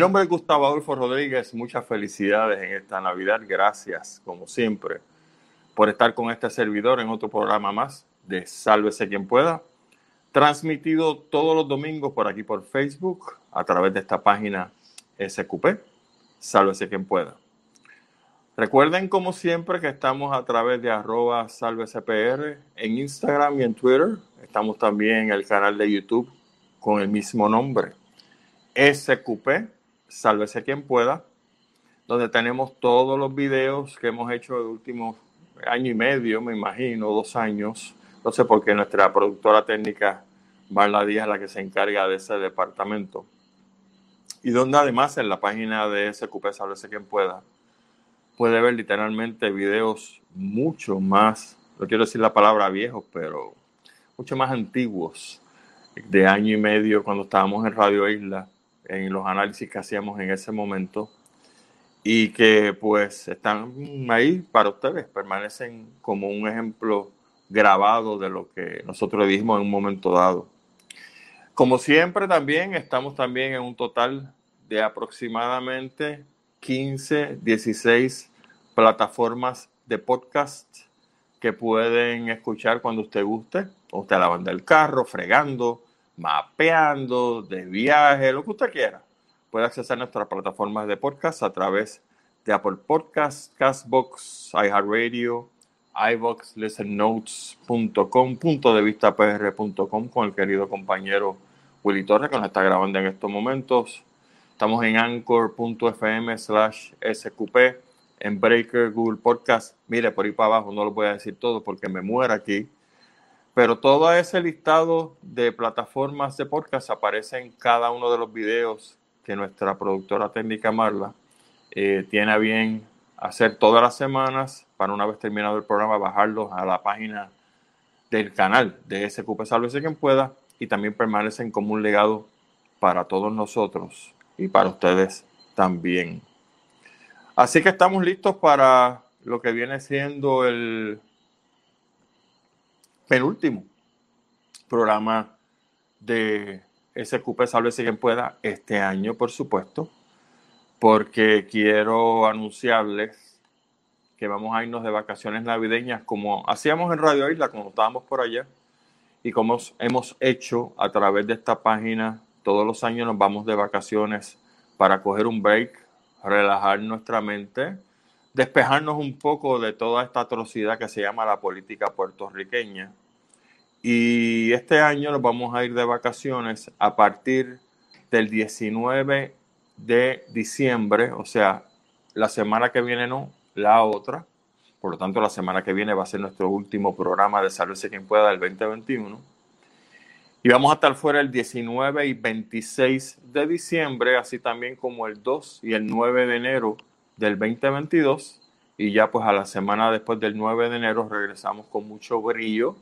Nombre es Gustavo Adolfo Rodríguez. Muchas felicidades en esta Navidad. Gracias, como siempre, por estar con este servidor en otro programa más de Sálvese quien pueda. Transmitido todos los domingos por aquí por Facebook a través de esta página SQP. Sálvese quien pueda. Recuerden, como siempre, que estamos a través de arroba salvesepr en Instagram y en Twitter. Estamos también en el canal de YouTube con el mismo nombre, SQP Sálvese quien pueda, donde tenemos todos los videos que hemos hecho el último año y medio, me imagino, dos años. No sé por qué nuestra productora técnica, Marla Díaz, es la que se encarga de ese departamento. Y donde además en la página de SQP Sálvese quien pueda, puede ver literalmente videos mucho más, no quiero decir la palabra viejos, pero mucho más antiguos, de año y medio cuando estábamos en Radio Isla en los análisis que hacíamos en ese momento y que pues están ahí para ustedes, permanecen como un ejemplo grabado de lo que nosotros dijimos en un momento dado. Como siempre también estamos también en un total de aproximadamente 15, 16 plataformas de podcast que pueden escuchar cuando usted guste, o usted lavando el carro, fregando, mapeando, de viaje, lo que usted quiera. Puede acceder a nuestras plataformas de podcast a través de Apple Podcasts, Castbox, iHeartRadio, iVox, listennotes.com, punto de vista pr.com con el querido compañero Willy Torres que nos está grabando en estos momentos. Estamos en anchor.fm slash sqp, en Breaker, Google Podcast. Mire, por ahí para abajo no lo voy a decir todo porque me muero aquí pero todo ese listado de plataformas de podcast aparece en cada uno de los videos que nuestra productora técnica Marla eh, tiene a bien hacer todas las semanas para una vez terminado el programa bajarlos a la página del canal de SQP Sálvese quien pueda y también permanecen como un legado para todos nosotros y para ustedes también. Así que estamos listos para lo que viene siendo el penúltimo programa de SQP Sálvese quien pueda este año, por supuesto, porque quiero anunciarles que vamos a irnos de vacaciones navideñas como hacíamos en Radio Isla cuando estábamos por allá y como hemos hecho a través de esta página todos los años nos vamos de vacaciones para coger un break, relajar nuestra mente, despejarnos un poco de toda esta atrocidad que se llama la política puertorriqueña. Y este año nos vamos a ir de vacaciones a partir del 19 de diciembre, o sea, la semana que viene no, la otra. Por lo tanto, la semana que viene va a ser nuestro último programa de Sálvese quien pueda del 2021. Y vamos a estar fuera el 19 y 26 de diciembre, así también como el 2 y el 9 de enero del 2022 y ya pues a la semana después del 9 de enero regresamos con mucho brillo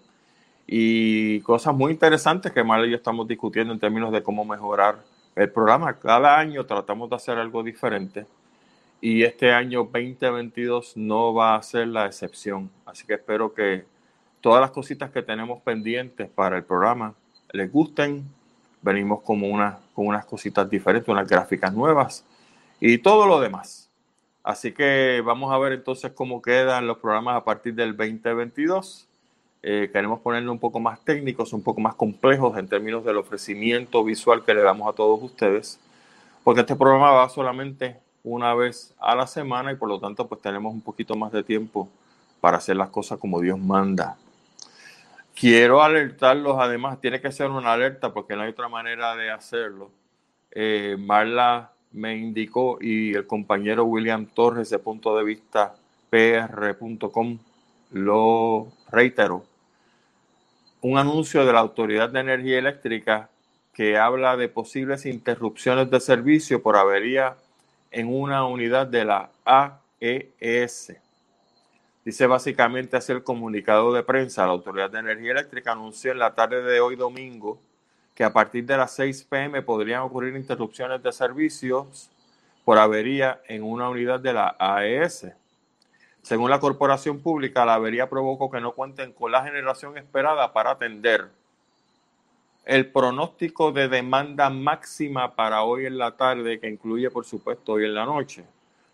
y cosas muy interesantes que Mal y yo estamos discutiendo en términos de cómo mejorar el programa. Cada año tratamos de hacer algo diferente y este año 2022 no va a ser la excepción. Así que espero que todas las cositas que tenemos pendientes para el programa les gusten. Venimos como una, con unas cositas diferentes, unas gráficas nuevas y todo lo demás. Así que vamos a ver entonces cómo quedan los programas a partir del 2022. Eh, queremos ponerle un poco más técnicos, un poco más complejos en términos del ofrecimiento visual que le damos a todos ustedes, porque este programa va solamente una vez a la semana y por lo tanto pues tenemos un poquito más de tiempo para hacer las cosas como Dios manda. Quiero alertarlos, además, tiene que ser una alerta porque no hay otra manera de hacerlo. Eh, Marla me indicó y el compañero William Torres de punto de vista pr.com lo reiteró. Un anuncio de la Autoridad de Energía Eléctrica que habla de posibles interrupciones de servicio por avería en una unidad de la AES. Dice básicamente así el comunicado de prensa. La Autoridad de Energía Eléctrica anunció en la tarde de hoy domingo que a partir de las 6 pm podrían ocurrir interrupciones de servicios por avería en una unidad de la AES. Según la corporación pública, la avería provocó que no cuenten con la generación esperada para atender el pronóstico de demanda máxima para hoy en la tarde, que incluye, por supuesto, hoy en la noche.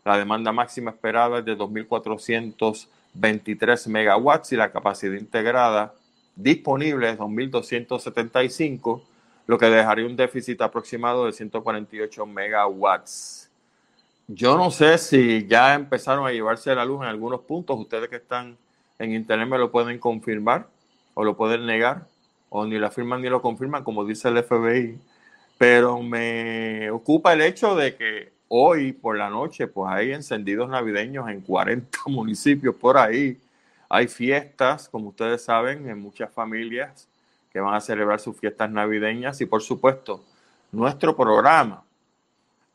La demanda máxima esperada es de 2.423 megawatts y la capacidad integrada disponible es 2.275, lo que dejaría un déficit aproximado de 148 megawatts. Yo no sé si ya empezaron a llevarse la luz en algunos puntos. Ustedes que están en internet me lo pueden confirmar o lo pueden negar o ni lo afirman ni lo confirman, como dice el FBI. Pero me ocupa el hecho de que hoy por la noche pues hay encendidos navideños en 40 municipios por ahí. Hay fiestas, como ustedes saben, en muchas familias que van a celebrar sus fiestas navideñas y por supuesto nuestro programa.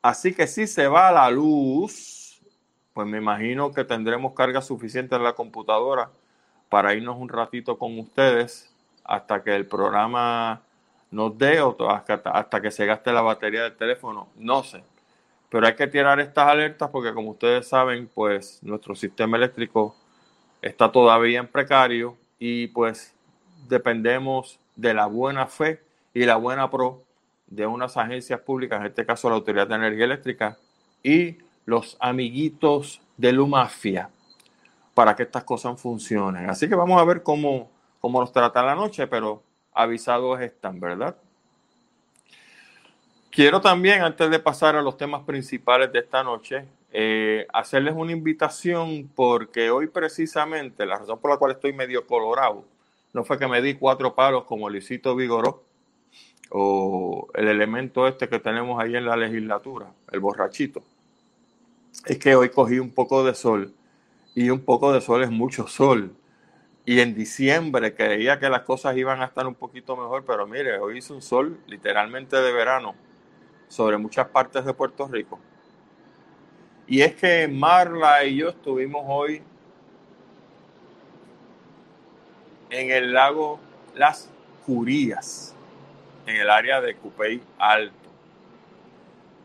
Así que si se va la luz, pues me imagino que tendremos carga suficiente en la computadora para irnos un ratito con ustedes hasta que el programa nos dé o hasta, que se gaste la batería del teléfono, no sé. Pero hay que tirar estas alertas porque como ustedes saben, pues nuestro sistema eléctrico está todavía en precario y pues dependemos de la buena fe y la buena pro de unas agencias públicas, en este caso la Autoridad de Energía Eléctrica y los amiguitos de Lumafia para que estas cosas funcionen. Así que vamos a ver cómo cómo nos trata la noche, pero avisados están, ¿verdad? Quiero también, antes de pasar a los temas principales de esta noche, eh, hacerles una invitación porque hoy precisamente, la razón por la cual estoy medio colorado, no fue que me di cuatro palos como Luisito Vigoró o el elemento este que tenemos ahí en la legislatura, el borrachito. Es que hoy cogí un poco de sol y un poco de sol es mucho sol. Y en diciembre creía que las cosas iban a estar un poquito mejor, pero mire, hoy hizo un sol literalmente de verano sobre muchas partes de Puerto Rico. Y es que Marla y yo estuvimos hoy en el lago Las Curías, en el área de Cupey Alto.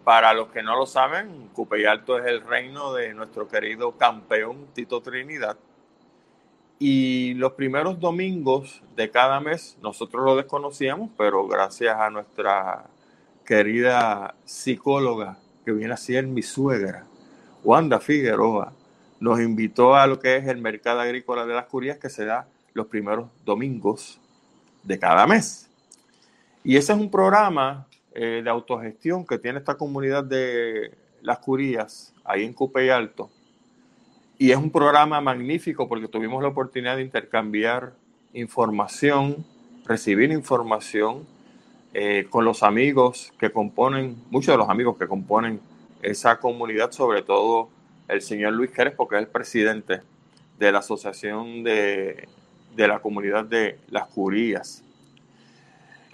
Para los que no lo saben, Cupey Alto es el reino de nuestro querido campeón Tito Trinidad y los primeros domingos de cada mes nosotros lo desconocíamos, pero gracias a nuestra querida psicóloga, que viene a ser mi suegra, Wanda Figueroa, nos invitó a lo que es el mercado agrícola de las Curías que se da los primeros domingos de cada mes. Y ese es un programa eh, de autogestión que tiene esta comunidad de las Curías, ahí en Cupe Alto, y es un programa magnífico porque tuvimos la oportunidad de intercambiar información, recibir información eh, con los amigos que componen, muchos de los amigos que componen esa comunidad, sobre todo el señor Luis Crespo, que es el presidente de la Asociación de, de la Comunidad de las Curías.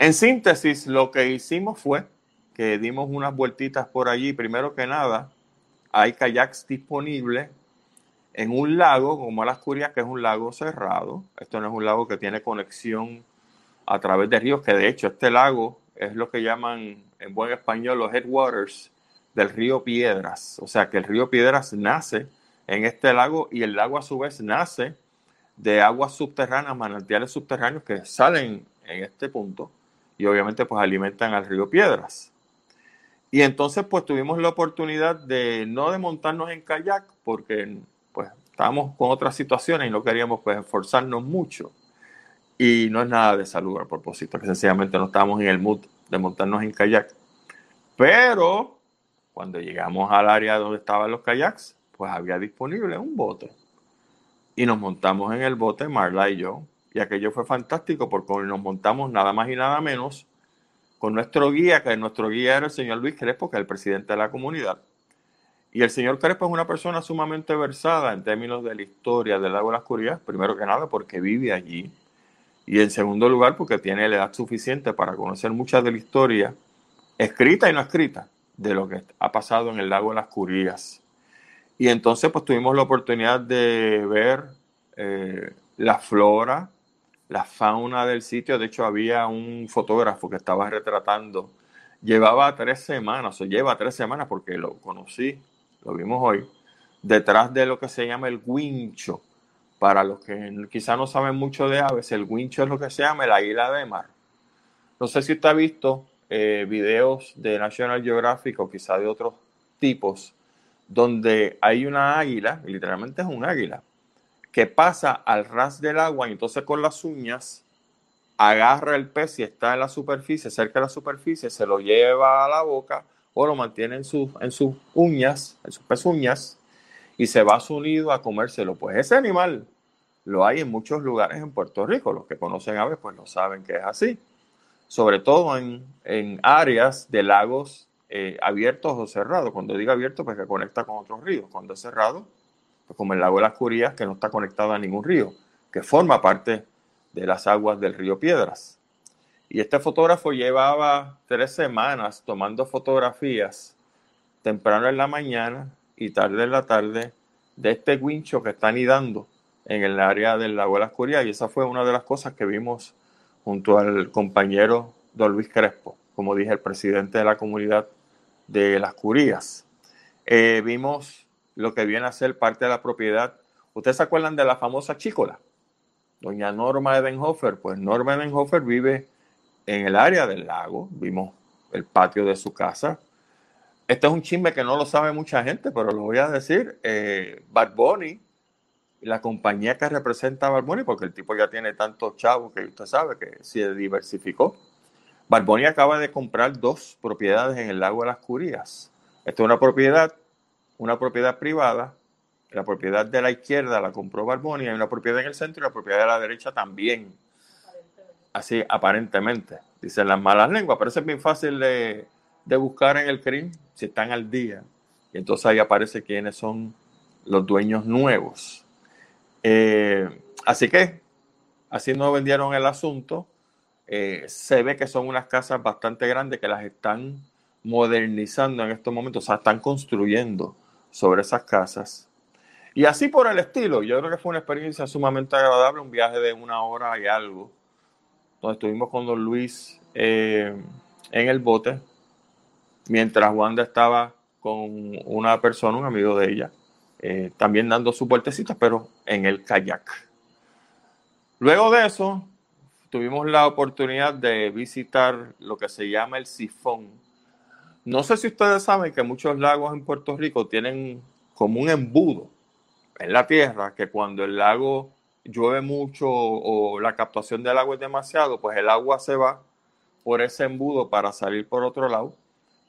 En síntesis, lo que hicimos fue que dimos unas vueltitas por allí. Primero que nada, hay kayaks disponibles en un lago como Las Curias, que es un lago cerrado. Esto no es un lago que tiene conexión a través de ríos, que de hecho este lago es lo que llaman en buen español los headwaters del río Piedras. O sea que el río Piedras nace en este lago y el lago a su vez nace de aguas subterráneas, manantiales subterráneos que salen en este punto y obviamente pues alimentan al río Piedras. Y entonces pues tuvimos la oportunidad de no de montarnos en kayak porque pues estábamos con otras situaciones y no queríamos pues esforzarnos mucho. Y no es nada de salud a propósito, que sencillamente no estábamos en el mood de montarnos en kayak. Pero cuando llegamos al área donde estaban los kayaks, pues había disponible un bote. Y nos montamos en el bote, Marla y yo. Y aquello fue fantástico porque nos montamos nada más y nada menos con nuestro guía, que nuestro guía era el señor Luis Crespo, que es el presidente de la comunidad. Y el señor Crespo es una persona sumamente versada en términos de la historia del lago de las Curías, primero que nada porque vive allí, y en segundo lugar porque tiene la edad suficiente para conocer mucha de la historia, escrita y no escrita, de lo que ha pasado en el lago de las Curías. Y entonces pues tuvimos la oportunidad de ver eh, la flora, la fauna del sitio. De hecho había un fotógrafo que estaba retratando. Llevaba tres semanas, o lleva tres semanas porque lo conocí lo vimos hoy, detrás de lo que se llama el wincho. Para los que quizá no saben mucho de aves, el wincho es lo que se llama el águila de mar. No sé si usted ha visto eh, videos de National Geographic o quizá de otros tipos, donde hay una águila, literalmente es un águila, que pasa al ras del agua y entonces con las uñas agarra el pez y está en la superficie, cerca de la superficie, se lo lleva a la boca o lo mantiene en, en sus uñas, en sus pezuñas, y se va a su nido a comérselo. Pues ese animal lo hay en muchos lugares en Puerto Rico. Los que conocen aves pues lo saben que es así. Sobre todo en, en áreas de lagos eh, abiertos o cerrados. Cuando digo abierto, pues que conecta con otros ríos. Cuando es cerrado, como el lago de las Curías, que no está conectado a ningún río, que forma parte de las aguas del río Piedras. Y este fotógrafo llevaba tres semanas tomando fotografías temprano en la mañana y tarde en la tarde de este guincho que está anidando en el área del lago de las Curías. Y esa fue una de las cosas que vimos junto al compañero Don Luis Crespo, como dije, el presidente de la comunidad de las Curías. Eh, vimos lo que viene a ser parte de la propiedad. ¿Ustedes se acuerdan de la famosa chícola? Doña Norma Edenhofer. Pues Norma Edenhofer vive en el área del lago. Vimos el patio de su casa. Este es un chisme que no lo sabe mucha gente, pero lo voy a decir. Eh, la compañía que representa a Bad Bunny, porque el tipo ya tiene tantos chavos que usted sabe que se diversificó. Bad Bunny acaba de comprar dos propiedades en el lago de las Curías. Esta es una propiedad, una propiedad privada la propiedad de la izquierda la compró Barboni, hay una propiedad en el centro y la propiedad de la derecha también. Así, aparentemente. Dicen las malas lenguas, pero eso es bien fácil de, buscar en el CRIM si están al día. Y entonces ahí aparece quiénes son los dueños nuevos. Eh, así que, así no vendieron el asunto. Eh, se ve que son unas casas bastante grandes que las están modernizando en estos momentos, o sea, están construyendo sobre esas casas. Y así por el estilo. Yo creo que fue una experiencia sumamente agradable, un viaje de una hora y algo, donde estuvimos con don Luis eh, en el bote, mientras Wanda estaba con una persona, un amigo de ella, eh, también dando su vueltecita, pero en el kayak. Luego de eso, tuvimos la oportunidad de visitar lo que se llama el sifón. No sé si ustedes saben que muchos lagos en Puerto Rico tienen como un embudo en la tierra que cuando el lago llueve mucho o la captación del agua es demasiado, pues el agua se va por ese embudo para salir por otro lado,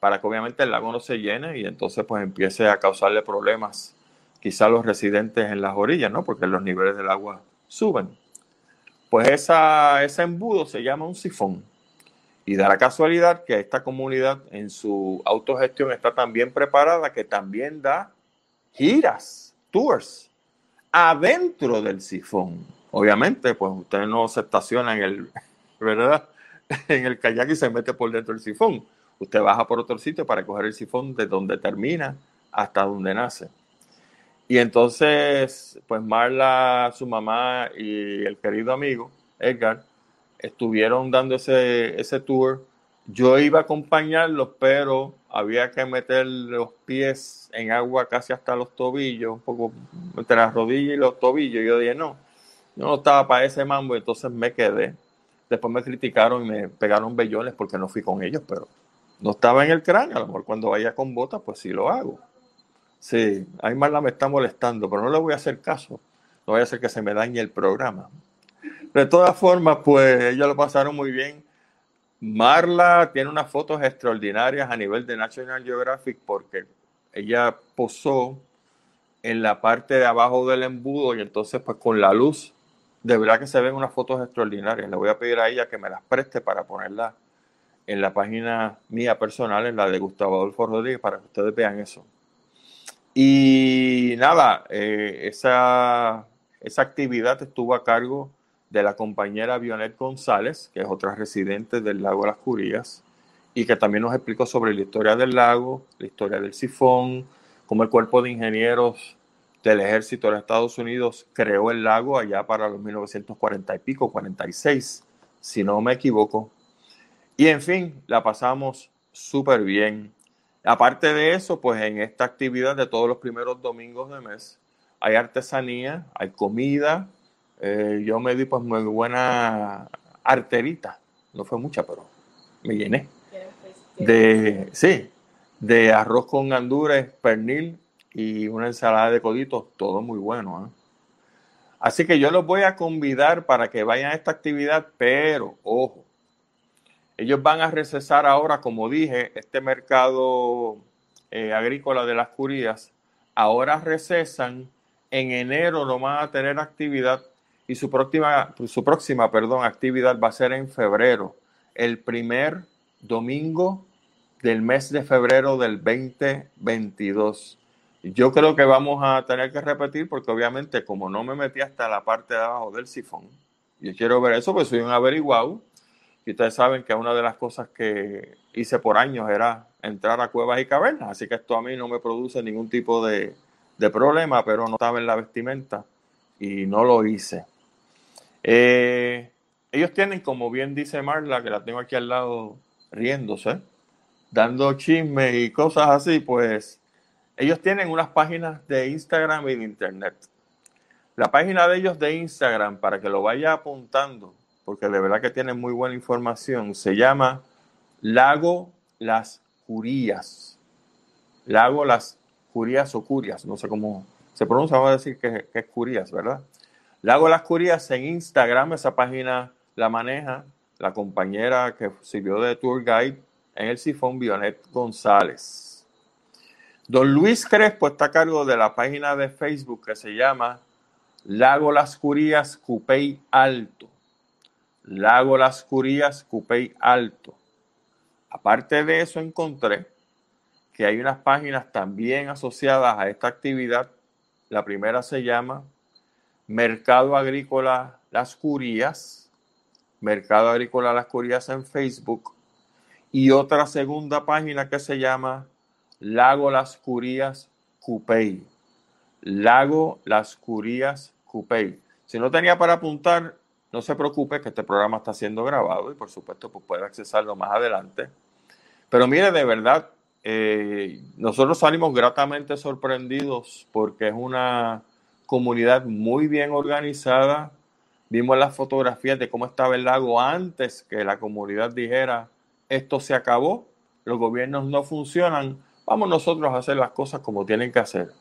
para que obviamente el lago no se llene y entonces pues empiece a causarle problemas quizá a los residentes en las orillas, ¿no? Porque los niveles del agua suben. Pues ese embudo se llama un sifón. Y da la casualidad que esta comunidad en su autogestión está tan bien preparada que también da giras tours adentro del sifón. Obviamente, pues usted no se estaciona en el, ¿verdad? En el kayak y se mete por dentro del sifón. Usted baja por otro sitio para coger el sifón de donde termina hasta donde nace. Y entonces, pues Marla, su mamá y el querido amigo Edgar estuvieron dando ese, ese tour. Yo iba a acompañarlos, pero había que meter los pies en agua casi hasta los tobillos, un poco entre las rodillas y los tobillos. Yo dije, no, yo no estaba para ese mambo, entonces me quedé. Después me criticaron y me pegaron bellones porque no fui con ellos, pero no estaba en el cráneo. A lo mejor cuando vaya con botas, pues sí lo hago. Sí, ahí Marla me está molestando, pero no le voy a hacer caso. No voy a hacer que se me dañe el programa. De todas formas, pues ellos lo pasaron muy bien Marla tiene unas fotos extraordinarias a nivel de National Geographic porque ella posó en la parte de abajo del embudo y entonces pues con la luz de verdad que se ven unas fotos extraordinarias. Le voy a pedir a ella que me las preste para ponerlas en la página mía personal, en la de Gustavo Adolfo Rodríguez, para que ustedes vean eso. Y nada, eh, esa, esa actividad estuvo a cargo de la compañera Vionet González, que es otra residente del lago Las Curías, y que también nos explicó sobre la historia del lago, la historia del sifón, cómo el cuerpo de ingenieros del ejército de Estados Unidos creó el lago allá para los 1940 y pico, 46, si no me equivoco. Y en fin, la pasamos súper bien. Aparte de eso, pues en esta actividad de todos los primeros domingos de mes, hay artesanía, hay comida, eh, yo me di pues muy buena arterita, no fue mucha, pero me llené. De, sí, de arroz con gandules, pernil y una ensalada de coditos, todo muy bueno. ¿eh? Así que yo los voy a convidar para que vayan a esta actividad, pero ojo, ellos van a recesar ahora, como dije, este mercado eh, agrícola de las curías, ahora recesan, en enero no van a tener actividad y su próxima, su próxima perdón, actividad va a ser en febrero, el primer domingo del mes de febrero del 2022. Yo creo que vamos a tener que repetir porque obviamente como no me metí hasta la parte de abajo del sifón, yo quiero ver eso, pues soy un averiguado. Y ustedes saben que una de las cosas que hice por años era entrar a cuevas y cavernas, así que esto a mí no me produce ningún tipo de, de problema, pero no estaba en la vestimenta y no lo hice. Eh, ellos tienen, como bien dice Marla, que la tengo aquí al lado riéndose, dando chismes y cosas así, pues ellos tienen unas páginas de Instagram y de Internet. La página de ellos de Instagram, para que lo vaya apuntando, porque de verdad que tienen muy buena información, se llama Lago Las Curías. Lago Las Curías o Curias, no sé cómo se pronuncia, vamos a decir que, que es Curías, ¿verdad? Lago Las Curías en Instagram, esa página la maneja la compañera que sirvió de tour guide en el sifón, Vionet González. Don Luis Crespo está a cargo de la página de Facebook que se llama Lago Las Curías Cupey Alto. Lago Las Curías Cupey Alto. Aparte de eso, encontré que hay unas páginas también asociadas a esta actividad. La primera se llama Mercado Agrícola Las Curías. Mercado Agrícola Las Curías en Facebook. Y otra segunda página que se llama Lago Las Curías Cupey. Lago Las Curías Cupey. Si no tenía para apuntar, no se preocupe que este programa está siendo grabado y por supuesto pues puede accesarlo más adelante. Pero mire, de verdad, eh, nosotros salimos gratamente sorprendidos porque es una comunidad muy bien organizada. Vimos las fotografías de cómo estaba el lago antes que la comunidad dijera esto se acabó, los gobiernos no funcionan, Vamos nosotros a hacer las cosas como tienen que hacer.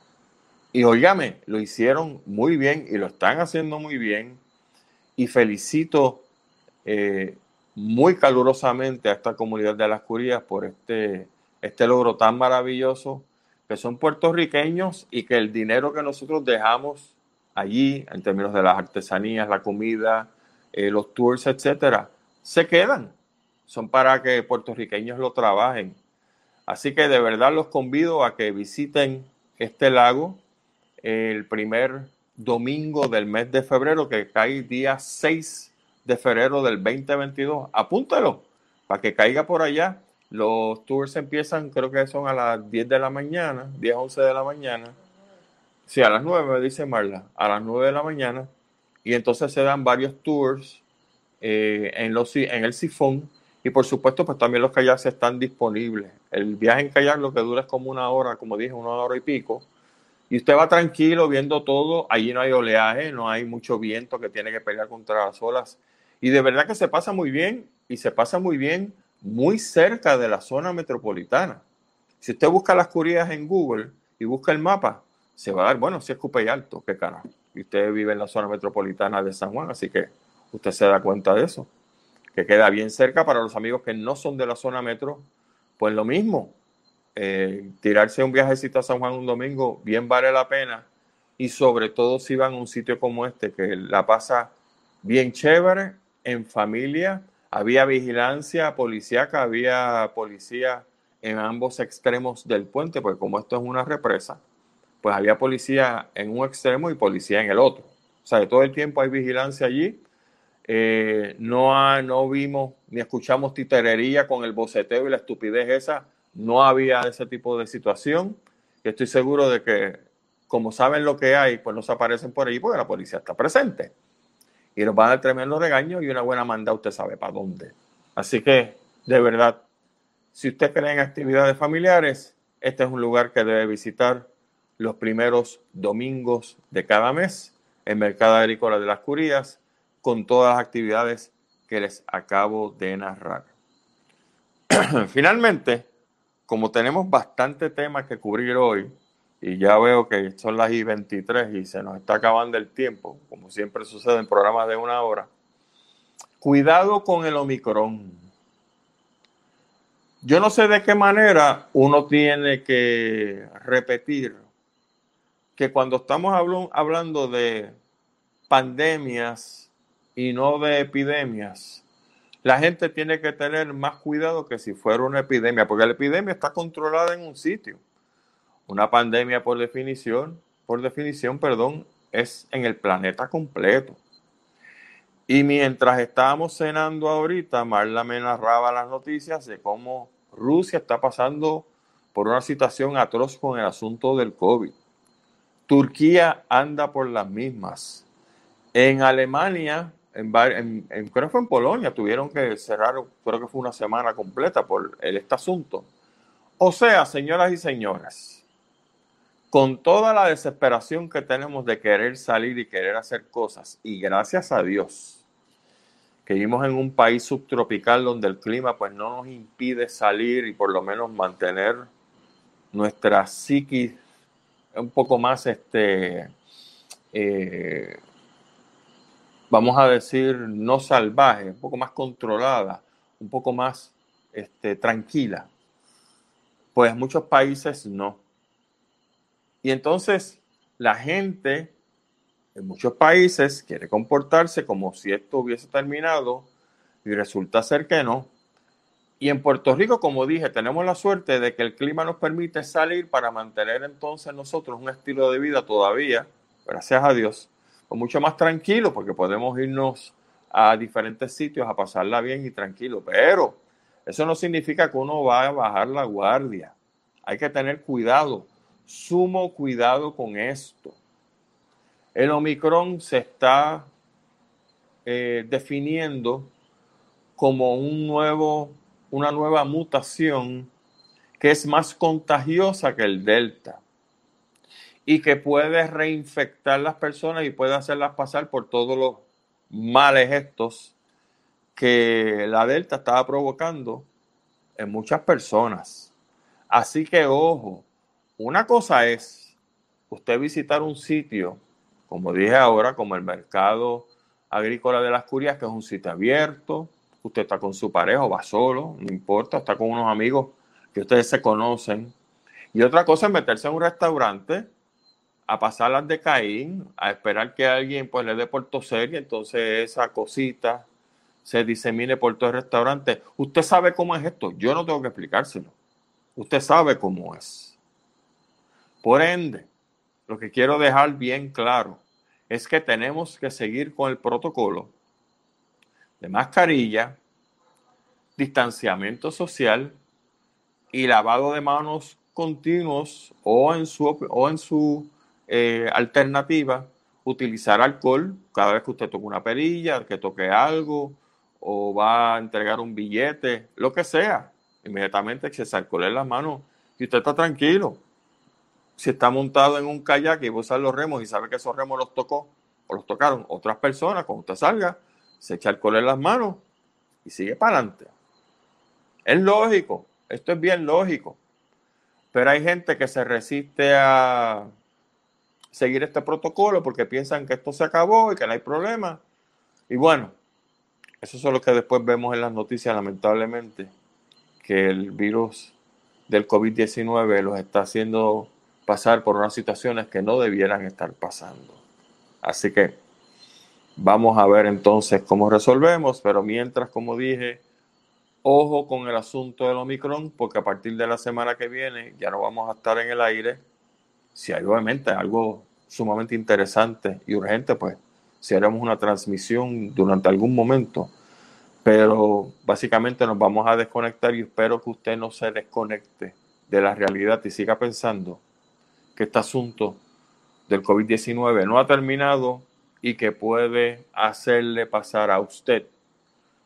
Y oígame, lo hicieron muy bien y lo están haciendo muy bien. Y felicito eh, muy calurosamente a esta comunidad de las Curías por este, este logro tan maravilloso, que son puertorriqueños y que el dinero que nosotros dejamos allí, en términos de las artesanías, la comida, eh, los tours, etcétera, se quedan. Son para que puertorriqueños lo trabajen. Así que de verdad los convido a que visiten este lago el primer domingo del mes de febrero, que cae día 6 de febrero del 2022. Apúntelo para que caiga por allá. Los tours empiezan, creo que son a las 10 de la mañana, 10, 11 de la mañana. Sí, a las 9, me dice Marla, a las 9 de la mañana. Y entonces se dan varios tours eh, en, los, en el sifón y por supuesto, pues también los kayaks están disponibles. El viaje en kayak lo que dura es como una hora, como dije, una hora y pico. Y usted va tranquilo viendo todo. Allí no hay oleaje, no hay mucho viento que tiene que pelear contra las olas. Y de verdad que se pasa muy bien y se pasa muy bien muy cerca de la zona metropolitana. Si usted busca las curías en Google y busca el mapa, se va a dar, bueno, si es Cupey Alto, qué cara. Y usted vive en la zona metropolitana de San Juan, así que usted se da cuenta de eso que queda bien cerca para los amigos que no son de la zona metro, pues lo mismo. Eh, tirarse un viajecito a San Juan un domingo bien vale la pena y sobre todo si van a un sitio como este que la pasa bien chévere, en familia, había vigilancia policíaca, había policía en ambos extremos del puente, porque como esto es una represa, pues había policía en un extremo y policía en el otro. O sea, todo el tiempo hay vigilancia allí eh, no, no vimos ni escuchamos titerería con el boceteo y la estupidez esa. No había ese tipo de situación. estoy seguro de que, como saben lo que hay, pues no se aparecen por ahí porque la policía está presente. Y nos van a dar tremendo regaño y una buena manda, usted sabe para dónde. Así que, de verdad, si usted cree en actividades familiares, este es un lugar que debe visitar los primeros domingos de cada mes en Mercado Agrícola de las Curías con todas las actividades que les acabo de narrar. finalmente, como tenemos bastante temas que cubrir hoy, y ya veo que son las I 23 y se nos está acabando el tiempo, como siempre sucede en programas de una hora. Cuidado con el Omicron. Yo no sé de qué manera uno tiene que repetir que cuando estamos hablando de pandemias y no de epidemias, la gente tiene que tener más cuidado que si fuera una epidemia, porque la epidemia está controlada en un sitio una pandemia por definición, por definición, perdón, es en el planeta completo. Y mientras estábamos cenando ahorita, Marla me narraba las noticias de cómo Rusia está pasando por una situación atroz con el asunto del COVID. Turquía anda por las mismas. En Alemania, en, creo que fue en Polonia, tuvieron que cerrar, creo que fue una semana completa por este asunto. O sea, señoras y señores, con toda la desesperación que tenemos de querer salir y querer hacer cosas, y gracias a Dios, que vivimos en un país subtropical donde el clima pues no nos impide salir y por lo menos mantener nuestra psiquis un poco más, este, eh, vamos a decir, no salvaje, un poco más controlada, un poco más este, tranquila. Pues muchos países no. Y entonces la gente en muchos países quiere comportarse como si esto hubiese terminado y resulta ser que no. Y en Puerto Rico, como dije, tenemos la suerte de que el clima nos permite salir para mantener entonces nosotros un estilo de vida todavía, gracias a Dios, pues mucho más tranquilo, porque podemos irnos a diferentes sitios a pasarla bien y tranquilo. Pero eso no significa que uno va a bajar la guardia. Hay que tener cuidado sumo cuidado con esto. El Omicron se está eh, definiendo como un nuevo, una nueva mutación que es más contagiosa que el Delta y que puede reinfectar las personas y puede hacerlas pasar por todos los males estos que la Delta estaba provocando en muchas personas. Así que ojo, una cosa es usted visitar un sitio, como dije ahora, como el mercado agrícola de las Curias, que es un sitio abierto, usted está con su pareja o va solo, no importa, está con unos amigos que ustedes se conocen. Y otra cosa es meterse en un restaurante a pasar las de Caín, a esperar que alguien pues le dé por toser y entonces esa cosita se disemine por todo el restaurante. Usted sabe cómo es esto, yo no tengo que explicárselo. Usted sabe cómo es. Por ende, lo que quiero dejar bien claro es que tenemos que seguir con el protocolo de mascarilla, distanciamiento social y lavado de manos continuos o en su, o en su eh, alternativa, utilizar alcohol cada vez que usted toque una perilla, que toque algo o va a entregar un billete, lo que sea. Inmediatamente se alcohol en las manos y usted está tranquilo si está montado en un kayak y va los remos y sabe que esos remos los tocó o los tocaron otras personas, cuando usted salga, se echa alcohol en las manos y sigue para adelante. Es lógico, esto es bien lógico. Pero hay gente que se resiste a seguir este protocolo porque piensan que esto se acabó y que no hay problema. Y bueno, eso es lo que después vemos en las noticias, lamentablemente, que el virus del COVID-19 los está haciendo pasar por unas situaciones que no debieran estar pasando. Así que vamos a ver entonces cómo resolvemos, pero mientras, como dije, ojo con el asunto del Omicron, porque a partir de la semana que viene ya no vamos a estar en el aire. Si hay obviamente algo sumamente interesante y urgente, pues si haremos una transmisión durante algún momento. Pero básicamente nos vamos a desconectar y espero que usted no se desconecte de la realidad y siga pensando que este asunto del COVID-19 no ha terminado y que puede hacerle pasar a usted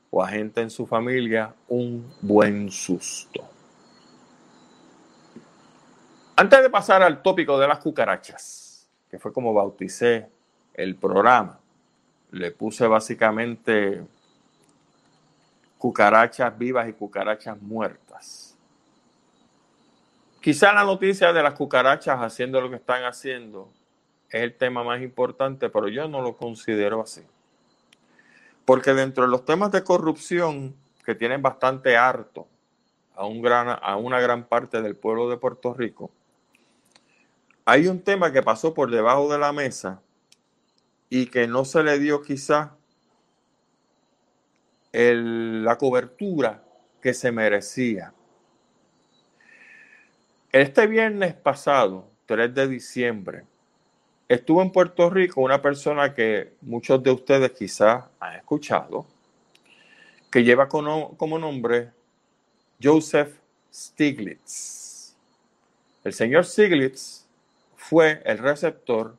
o a gente en su familia un buen susto. Antes de pasar al tópico de las cucarachas, que fue como bauticé el programa, le puse básicamente cucarachas vivas y cucarachas muertas. Quizá la noticia de las cucarachas haciendo lo que están haciendo es el tema más importante, pero yo no lo considero así. Porque dentro de los temas de corrupción que tienen bastante harto a, un gran, a una gran parte del pueblo de Puerto Rico, hay un tema que pasó por debajo de la mesa y que no se le dio quizá la cobertura que se merecía. Este viernes pasado, 3 de diciembre, estuvo en Puerto Rico una persona que muchos de ustedes quizás han escuchado, que lleva como, nombre Joseph Stiglitz. El señor Stiglitz fue el receptor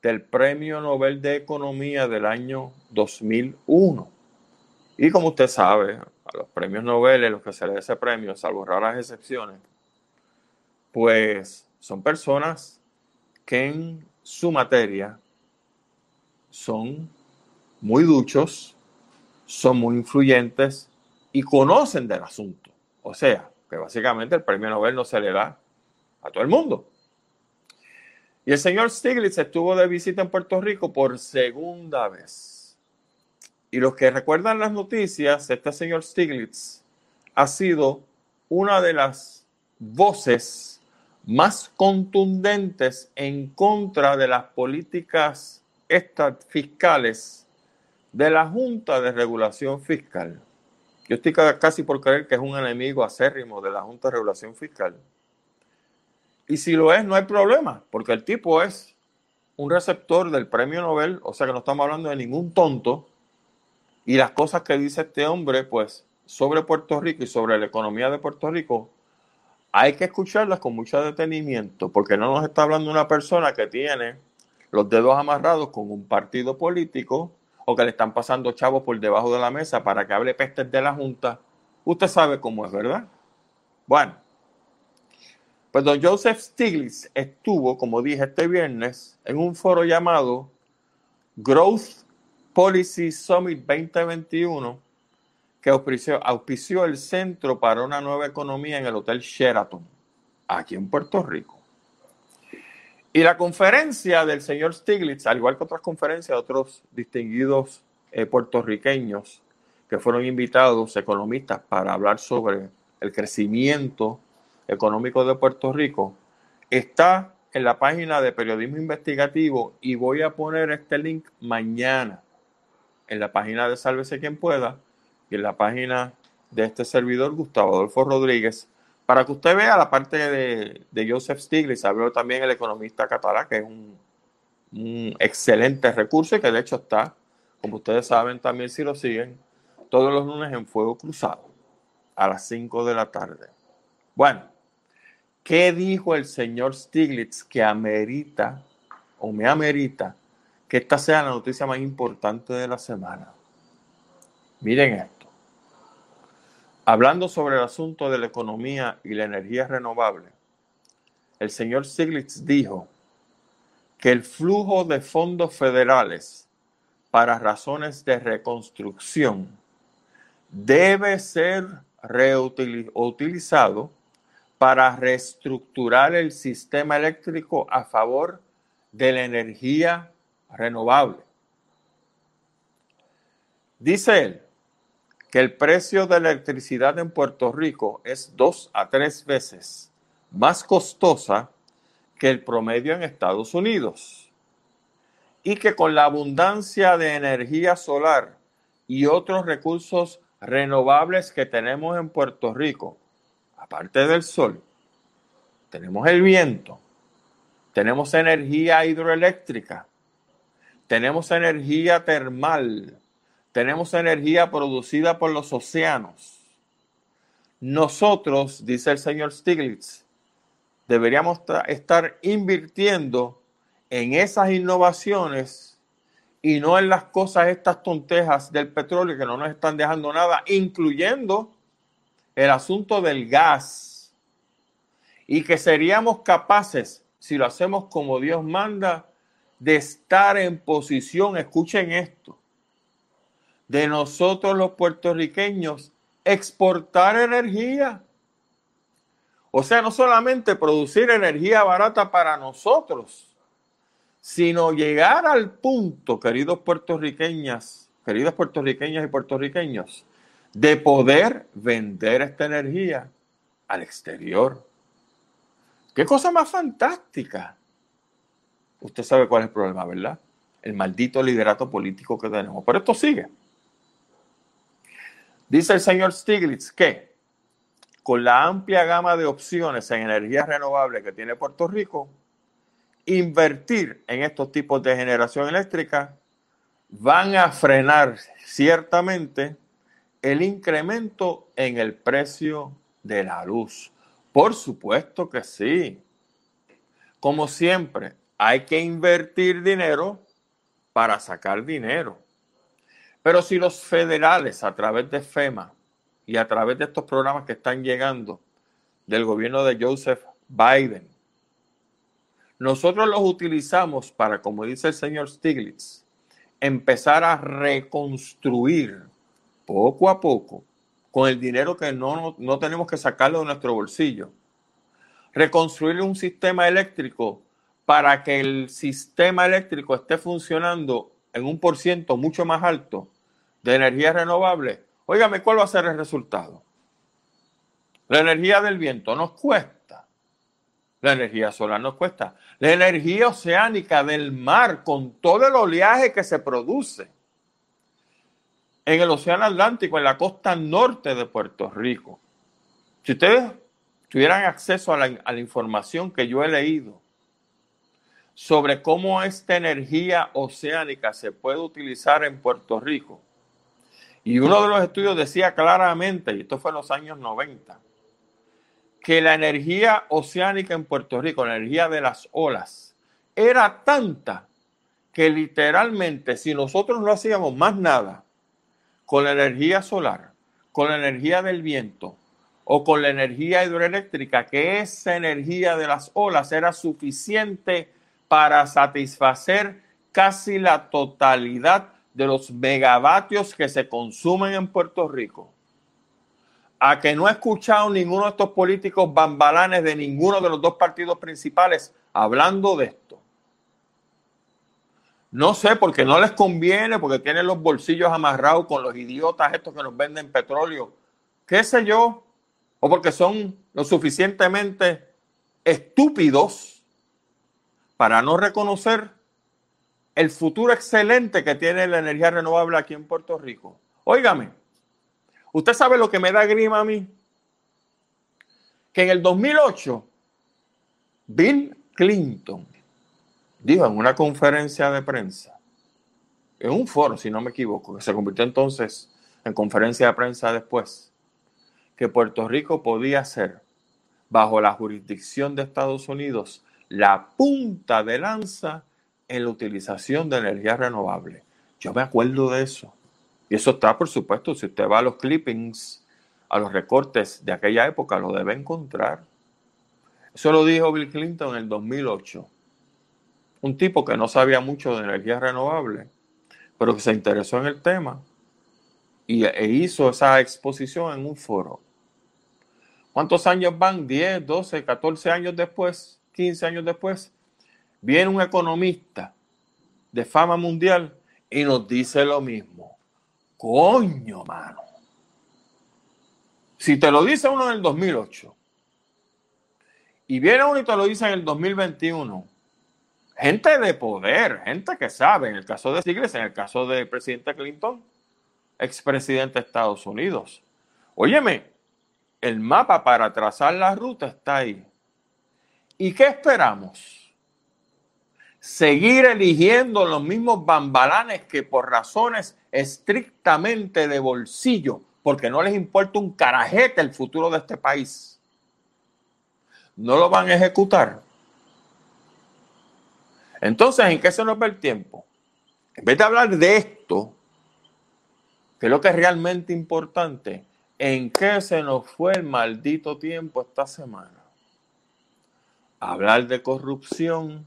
del Premio Nobel de Economía del año 2001. Y como usted sabe, a los premios Nobel, los que se le da ese premio, salvo raras excepciones, pues son personas que en su materia son muy duchos, son muy influyentes y conocen del asunto. O sea, que básicamente el premio Nobel no se le da a todo el mundo. Y el señor Stiglitz estuvo de visita en Puerto Rico por segunda vez. Y los que recuerdan las noticias, este señor Stiglitz ha sido una de las voces más contundentes en contra de las políticas fiscales de la Junta de Regulación Fiscal. Yo estoy casi por creer que es un enemigo acérrimo de la Junta de Regulación Fiscal. Y si lo es, no hay problema, porque el tipo es un receptor del premio Nobel, o sea que no estamos hablando de ningún tonto, y las cosas que dice este hombre, pues, sobre Puerto Rico y sobre la economía de Puerto Rico, hay que escucharlas con mucho detenimiento, porque no nos está hablando una persona que tiene los dedos amarrados con un partido político o que le están pasando chavos por debajo de la mesa para que hable pestes de la Junta. Usted sabe cómo es, ¿verdad? Bueno, pues don Joseph Stiglitz estuvo, como dije este viernes, en un foro llamado Growth Policy Summit 2021 que auspició, el Centro para una Nueva Economía en el Hotel Sheraton, aquí en Puerto Rico. Y la conferencia del señor Stiglitz, al igual que otras conferencias de otros distinguidos eh, puertorriqueños que fueron invitados, economistas, para hablar sobre el crecimiento económico de Puerto Rico, está en la página de Periodismo Investigativo y voy a poner este link mañana en la página de Sálvese quien pueda y en la página de este servidor, Gustavo Adolfo Rodríguez, para que usted vea la parte de, Joseph Stiglitz. Habló también el economista catalán, que es un, excelente recurso y que de hecho está, como ustedes saben también si lo siguen, todos los lunes en Fuego Cruzado a las 5 de la tarde. Bueno, ¿qué dijo el señor Stiglitz que amerita o me amerita que esta sea la noticia más importante de la semana. Miren esto. Hablando sobre el asunto de la economía y la energía renovable, el señor Stiglitz dijo que el flujo de fondos federales para razones de reconstrucción debe ser reutilizado para reestructurar el sistema eléctrico a favor de la energía renovable. Dice él que el precio de la electricidad en Puerto Rico es dos a tres veces más costosa que el promedio en Estados Unidos. Y que con la abundancia de energía solar y otros recursos renovables que tenemos en Puerto Rico, aparte del sol, tenemos el viento, tenemos energía hidroeléctrica, tenemos energía termal, tenemos energía producida por los océanos. Nosotros, dice el señor Stiglitz, deberíamos estar invirtiendo en esas innovaciones y no en las cosas, estas tontejas del petróleo que no nos están dejando nada, incluyendo el asunto del gas. Y que seríamos capaces, si lo hacemos como Dios manda, de estar en posición, escuchen esto, de nosotros los puertorriqueños exportar energía. O sea, no solamente producir energía barata para nosotros, sino llegar al punto, queridos puertorriqueñas, queridas puertorriqueñas y puertorriqueños, de poder vender esta energía al exterior. Qué cosa más fantástica. Usted sabe cuál es el problema, ¿verdad? El maldito liderato político que tenemos. Pero esto sigue. Dice el señor Stiglitz que con la amplia gama de opciones en energías renovables que tiene Puerto Rico, invertir en estos tipos de generación eléctrica van a frenar ciertamente el incremento en el precio de la luz. Por supuesto que sí. Como siempre, hay que invertir dinero para sacar dinero. Pero si los federales, a través de FEMA y a través de estos programas que están llegando del gobierno de Joseph Biden, nosotros los utilizamos para, como dice el señor Stiglitz, empezar a reconstruir poco a poco, con el dinero que no, no tenemos que sacarlo de nuestro bolsillo, reconstruir un sistema eléctrico para que el sistema eléctrico esté funcionando en un por ciento mucho más alto de energía renovable, óigame, ¿cuál va a ser el resultado? La energía del viento nos cuesta. La energía solar nos cuesta. La energía oceánica del mar con todo el oleaje que se produce en el Océano Atlántico, en la costa norte de Puerto Rico. Si ustedes tuvieran acceso a la, a la información que yo he leído sobre cómo esta energía oceánica se puede utilizar en Puerto Rico, y uno de los estudios decía claramente, y esto fue en los años 90, que la energía oceánica en Puerto Rico, la energía de las olas, era tanta que literalmente si nosotros no hacíamos más nada con la energía solar, con la energía del viento o con la energía hidroeléctrica, que esa energía de las olas era suficiente para satisfacer casi la totalidad de los megavatios que se consumen en Puerto Rico, a que no he escuchado ninguno de estos políticos bambalanes de ninguno de los dos partidos principales hablando de esto. No sé, porque no les conviene, porque tienen los bolsillos amarrados con los idiotas estos que nos venden petróleo, qué sé yo, o porque son lo suficientemente estúpidos para no reconocer el futuro excelente que tiene la energía renovable aquí en Puerto Rico. Óigame, usted sabe lo que me da grima a mí. Que en el 2008, Bill Clinton dijo en una conferencia de prensa, en un foro, si no me equivoco, que se convirtió entonces en conferencia de prensa después, que Puerto Rico podía ser, bajo la jurisdicción de Estados Unidos, la punta de lanza en la utilización de energía renovable. Yo me acuerdo de eso. Y eso está, por supuesto, si usted va a los clippings, a los recortes de aquella época, lo debe encontrar. Eso lo dijo Bill Clinton en el 2008. Un tipo que no sabía mucho de energía renovable, pero que se interesó en el tema y, e hizo esa exposición en un foro. ¿Cuántos años van? ¿10, 12, 14 años después? ¿15 años después? Viene un economista de fama mundial y nos dice lo mismo. Coño, mano. Si te lo dice uno en el 2008 y viene uno y te lo dice en el 2021, gente de poder, gente que sabe, en el caso de Sigles, en el caso del presidente Clinton, expresidente de Estados Unidos. Óyeme, el mapa para trazar la ruta está ahí. ¿Y qué esperamos? Seguir eligiendo los mismos bambalanes que por razones estrictamente de bolsillo, porque no les importa un carajete el futuro de este país, no lo van a ejecutar. Entonces, ¿en qué se nos ve el tiempo? En vez de hablar de esto, que es lo que es realmente importante, ¿en qué se nos fue el maldito tiempo esta semana? Hablar de corrupción,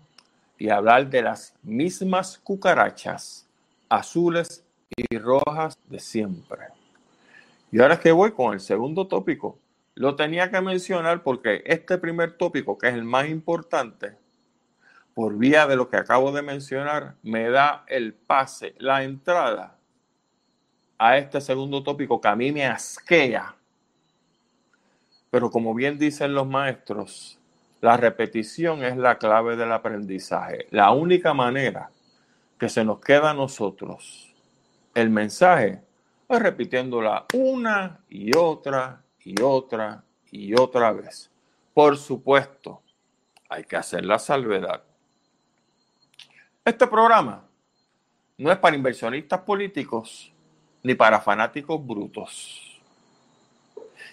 y hablar de las mismas cucarachas azules y rojas de siempre. Y ahora es que voy con el segundo tópico. Lo tenía que mencionar porque este primer tópico, que es el más importante, por vía de lo que acabo de mencionar, me da el pase, la entrada a este segundo tópico que a mí me asquea. Pero como bien dicen los maestros, la repetición es la clave del aprendizaje. La única manera que se nos queda a nosotros el mensaje es repitiéndola una y otra y otra y otra vez. Por supuesto, hay que hacer la salvedad. Este programa no es para inversionistas políticos ni para fanáticos brutos.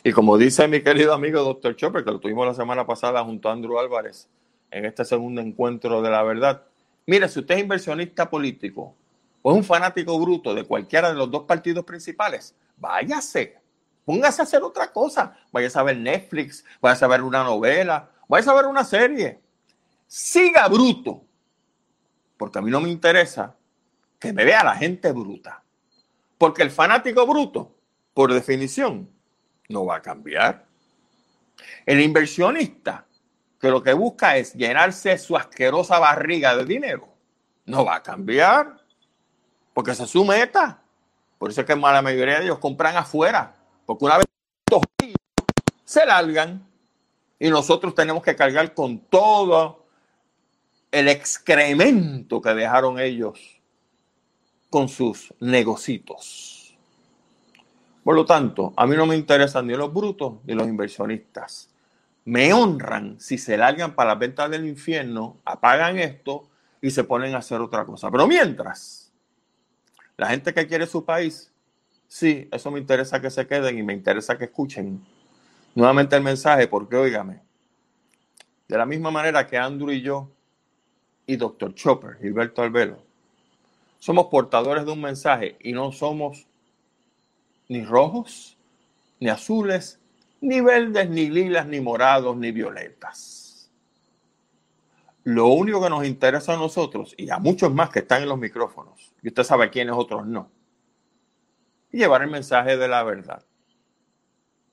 Y como dice mi querido amigo Dr. Chopper, que lo tuvimos la semana pasada junto a Andrew Álvarez en este segundo encuentro de la verdad, mire, si usted es inversionista político o es un fanático bruto de cualquiera de los dos partidos principales, váyase, póngase a hacer otra cosa, váyase a ver Netflix, váyase a ver una novela, váyase a ver una serie. Siga bruto, porque a mí no me interesa que me vea la gente bruta. Porque el fanático bruto, por definición, no va a cambiar. El inversionista, que lo que busca es llenarse su asquerosa barriga de dinero, no va a cambiar, porque esa es su meta. Por eso es que la mayoría de ellos compran afuera, porque una vez se largan y nosotros tenemos que cargar con todo el excremento que dejaron ellos con sus negocitos. Por lo tanto, a mí no me interesan ni los brutos ni los inversionistas. Me honran si se largan para las ventas del infierno, apagan esto y se ponen a hacer otra cosa. Pero mientras, la gente que quiere su país, sí, eso me interesa que se queden y me interesa que escuchen nuevamente el mensaje, porque óigame, de la misma manera que Andrew y yo y Dr. Chopper, Gilberto Albelo, somos portadores de un mensaje y no somos ni rojos, ni azules, ni verdes, ni lilas, ni morados, ni violetas. Lo único que nos interesa a nosotros, y a muchos más que están en los micrófonos, y usted sabe quiénes otros no, llevar el mensaje de la verdad.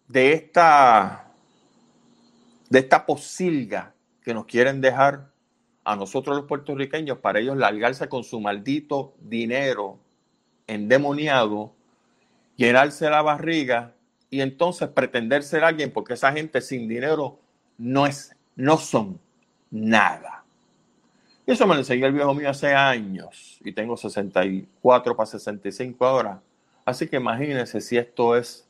De esta, de esta posilga que nos quieren dejar a nosotros los puertorriqueños para ellos largarse con su maldito dinero endemoniado llenarse la barriga y entonces pretender ser alguien porque esa gente sin dinero no es, no son nada. Y eso me lo enseñó el viejo mío hace años y tengo 64 para 65 ahora. Así que imagínense si esto es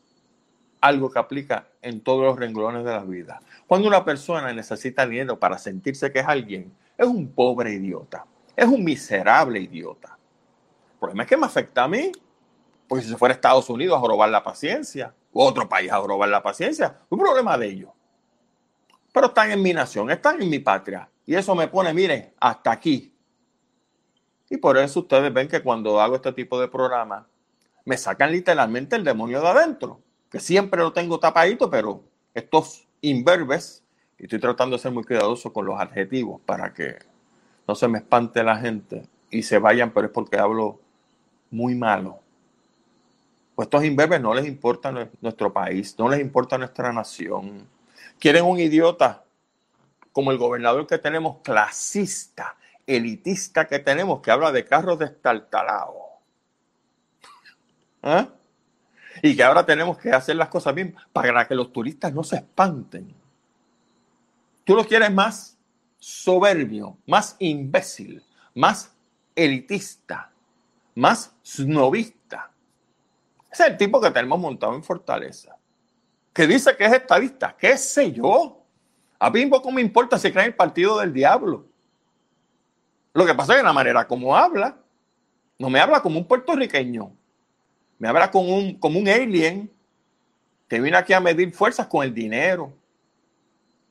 algo que aplica en todos los renglones de la vida. Cuando una persona necesita dinero para sentirse que es alguien, es un pobre idiota, es un miserable idiota. El problema es que me afecta a mí. Porque si se fuera a Estados Unidos a robar la paciencia, u otro país a robar la paciencia, un problema de ellos. Pero están en mi nación, están en mi patria. Y eso me pone, mire, hasta aquí. Y por eso ustedes ven que cuando hago este tipo de programa, me sacan literalmente el demonio de adentro. Que siempre lo tengo tapadito, pero estos inverbes, y estoy tratando de ser muy cuidadoso con los adjetivos para que no se me espante la gente y se vayan, pero es porque hablo muy malo. Pues estos imberbes no les importa nuestro país, no les importa nuestra nación. Quieren un idiota como el gobernador que tenemos, clasista, elitista que tenemos, que habla de carros destartalados. ¿Eh? Y que ahora tenemos que hacer las cosas bien para que los turistas no se espanten. Tú lo quieres más soberbio, más imbécil, más elitista, más snobista es el tipo que tenemos montado en Fortaleza. Que dice que es estadista. ¿Qué sé yo? A mí poco me importa si cree el partido del diablo. Lo que pasa es que la manera como habla, no me habla como un puertorriqueño. Me habla como un, como un alien que viene aquí a medir fuerzas con el dinero.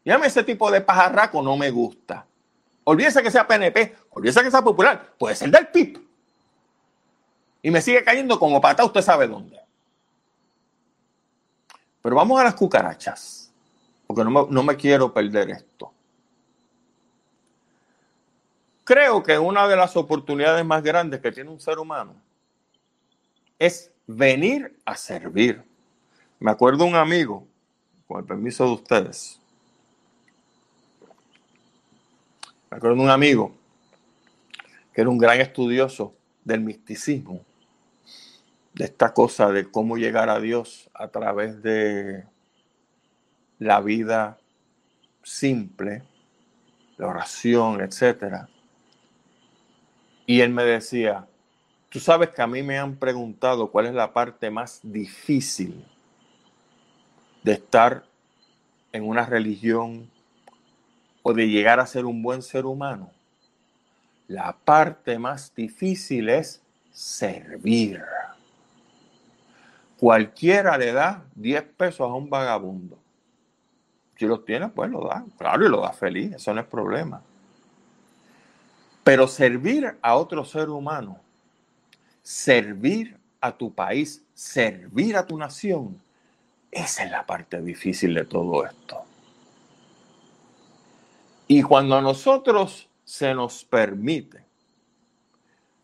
Y ese tipo de pajarraco no me gusta. Olvídese que sea PNP, olvídese que sea popular, puede ser del PIB. Y me sigue cayendo como pata, usted sabe dónde. Pero vamos a las cucarachas, porque no me, no me quiero perder esto. Creo que una de las oportunidades más grandes que tiene un ser humano es venir a servir. Me acuerdo un amigo, con el permiso de ustedes, me acuerdo un amigo que era un gran estudioso del misticismo, esta cosa de cómo llegar a Dios a través de la vida simple, la oración, etc. Y él me decía, tú sabes que a mí me han preguntado cuál es la parte más difícil de estar en una religión o de llegar a ser un buen ser humano. La parte más difícil es servir. Cualquiera le da 10 pesos a un vagabundo. Si los tiene, pues lo da. Claro, y lo da feliz, eso no es problema. Pero servir a otro ser humano, servir a tu país, servir a tu nación, esa es la parte difícil de todo esto. Y cuando a nosotros se nos permite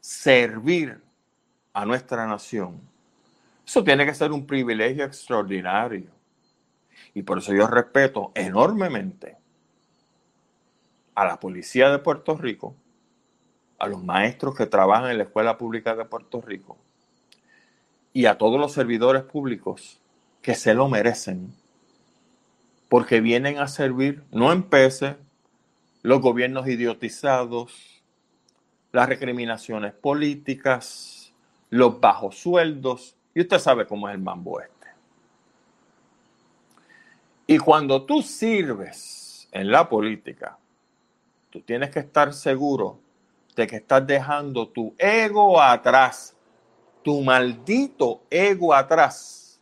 servir a nuestra nación, eso tiene que ser un privilegio extraordinario. Y por eso yo respeto enormemente a la policía de Puerto Rico, a los maestros que trabajan en la Escuela Pública de Puerto Rico y a todos los servidores públicos que se lo merecen, porque vienen a servir no en pese los gobiernos idiotizados, las recriminaciones políticas, los bajos sueldos, y usted sabe cómo es el mambo este. Y cuando tú sirves en la política, tú tienes que estar seguro de que estás dejando tu ego atrás, tu maldito ego atrás,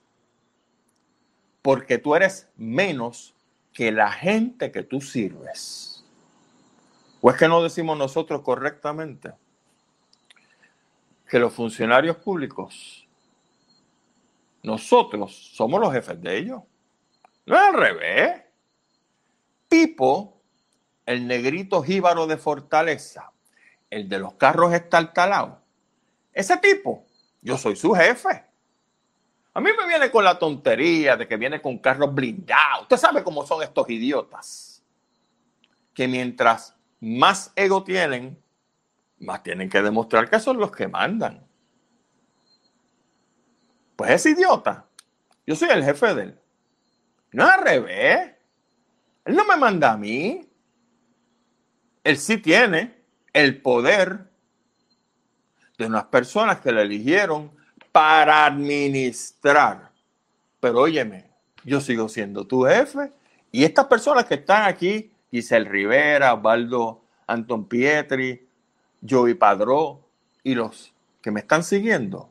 porque tú eres menos que la gente que tú sirves. ¿O es que no decimos nosotros correctamente que los funcionarios públicos, nosotros somos los jefes de ellos? No es al revés. Pipo, el negrito jíbaro de Fortaleza, el de los carros estartalados, ese tipo, yo soy su jefe. A mí me viene con la tontería de que viene con carros blindados. Usted sabe cómo son estos idiotas. Que mientras más ego tienen, más tienen que demostrar que son los que mandan. Pues es idiota. Yo soy el jefe de él. No es al revés. Él no me manda a mí. Él sí tiene el poder de unas personas que le eligieron para administrar. Pero óyeme, yo sigo siendo tu jefe y estas personas que están aquí Giselle Rivera, Osvaldo Anton Pietri, Joey Padró y los que me están siguiendo,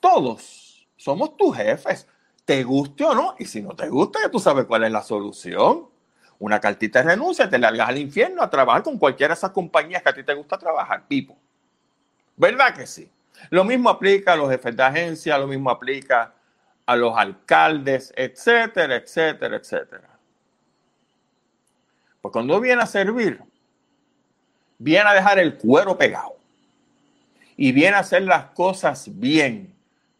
todos somos tus jefes, te guste o no, y si no te gusta, ya tú sabes cuál es la solución. Una cartita de renuncia, te largas al infierno a trabajar con cualquiera de esas compañías que a ti te gusta trabajar, Pipo. ¿Verdad que sí? Lo mismo aplica a los jefes de agencia, lo mismo aplica a los alcaldes, etcétera, etcétera, etcétera. Pues cuando viene a servir, viene a dejar el cuero pegado y viene a hacer las cosas bien.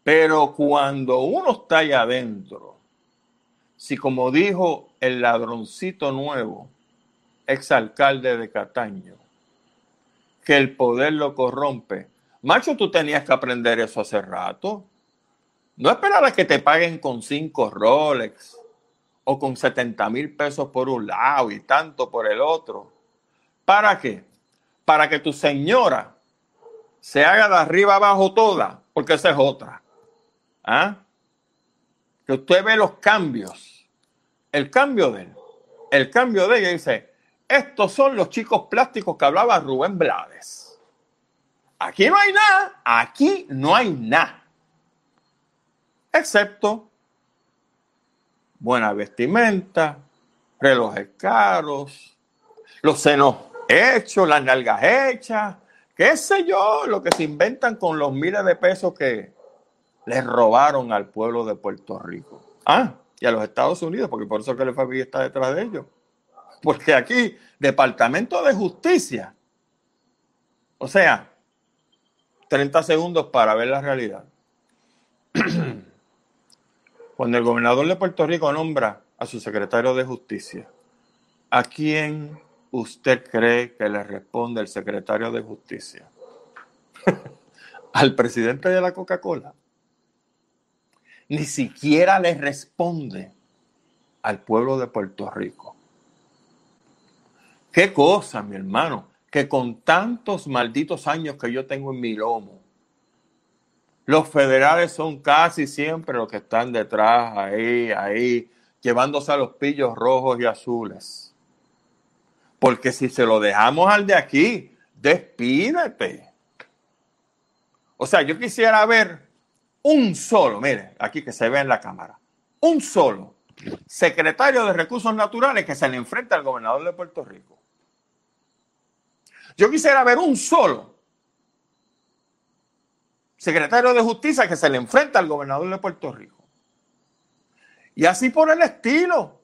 Pero cuando uno está allá adentro, si como dijo el ladroncito nuevo, exalcalde de Cataño, que el poder lo corrompe, macho, tú tenías que aprender eso hace rato. No esperar a que te paguen con cinco Rolex o con 70 mil pesos por un lado y tanto por el otro. ¿Para qué? Para que tu señora se haga de arriba abajo toda, porque esa es otra. ¿Ah? Que usted ve los cambios. El cambio de él. El cambio de ella dice, estos son los chicos plásticos que hablaba Rubén Blades. Aquí no hay nada, aquí no hay nada. Excepto buena vestimenta, relojes caros, los senos hechos, las nalgas hechas, qué sé yo, lo que se inventan con los miles de pesos que les robaron al pueblo de Puerto Rico. Ah, y a los Estados Unidos, porque por eso que el FBI está detrás de ellos. Porque aquí, Departamento de Justicia. O sea, 30 segundos para ver la realidad. Cuando el gobernador de Puerto Rico nombra a su secretario de justicia, ¿a quién usted cree que le responde el secretario de justicia? ¿Al presidente de la Coca-Cola? Ni siquiera le responde al pueblo de Puerto Rico. Qué cosa, mi hermano, que con tantos malditos años que yo tengo en mi lomo, los federales son casi siempre los que están detrás, ahí, ahí, llevándose a los pillos rojos y azules. Porque si se lo dejamos al de aquí, despídete. O sea, yo quisiera ver un solo, mire, aquí que se ve en la cámara, un solo secretario de Recursos Naturales que se le enfrenta al gobernador de Puerto Rico. Yo quisiera ver un solo secretario de Justicia que se le enfrenta al gobernador de Puerto Rico. Y así por el estilo.